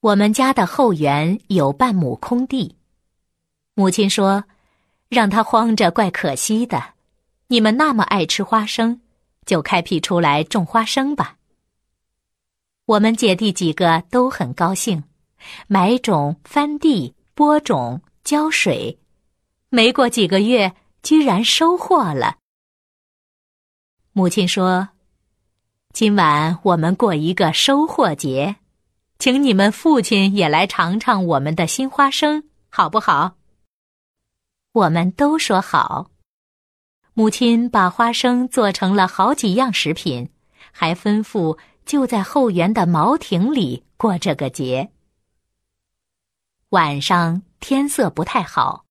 我们家的后园有半亩空地，母亲说：“让它荒着怪可惜的。你们那么爱吃花生，就开辟出来种花生吧。”我们姐弟几个都很高兴，买种、翻地、播种、浇水，没过几个月，居然收获了。母亲说。今晚我们过一个收获节，请你们父亲也来尝尝我们的新花生，好不好？我们都说好。母亲把花生做成了好几样食品，还吩咐就在后园的茅亭里过这个节。晚上天色不太好，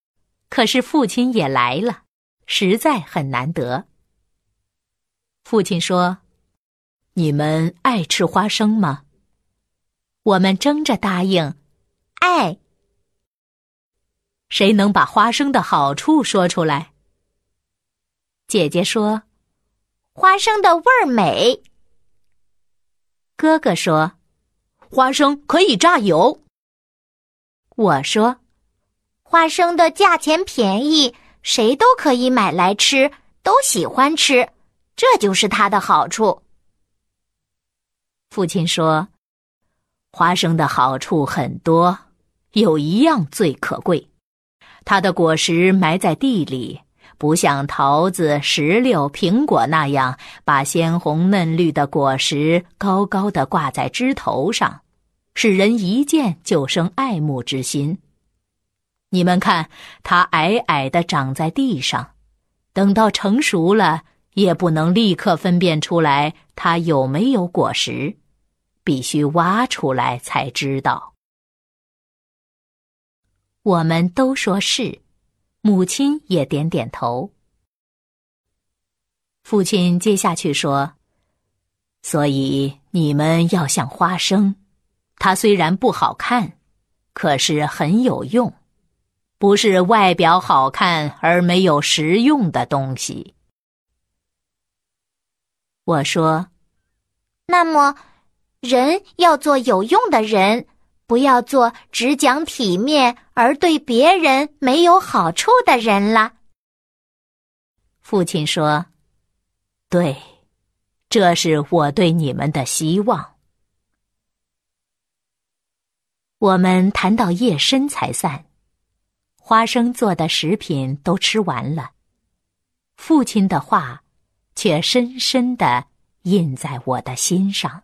可是父亲也来了，实在很难得。父亲说。你们爱吃花生吗？我们争着答应，爱。谁能把花生的好处说出来？姐姐说：“花生的味儿美。”哥哥说：“花生可以榨油。”我说：“花生的价钱便宜，谁都可以买来吃，都喜欢吃，这就是它的好处。”父亲说：“花生的好处很多，有一样最可贵，它的果实埋在地里，不像桃子、石榴、苹果那样把鲜红嫩绿的果实高高的挂在枝头上，使人一见就生爱慕之心。你们看，它矮矮的长在地上，等到成熟了。”也不能立刻分辨出来它有没有果实，必须挖出来才知道。我们都说是，母亲也点点头。父亲接下去说：“所以你们要像花生，它虽然不好看，可是很有用，不是外表好看而没有实用的东西。”我说：“那么，人要做有用的人，不要做只讲体面而对别人没有好处的人了。”父亲说：“对，这是我对你们的希望。”我们谈到夜深才散，花生做的食品都吃完了，父亲的话。却深深的印在我的心上。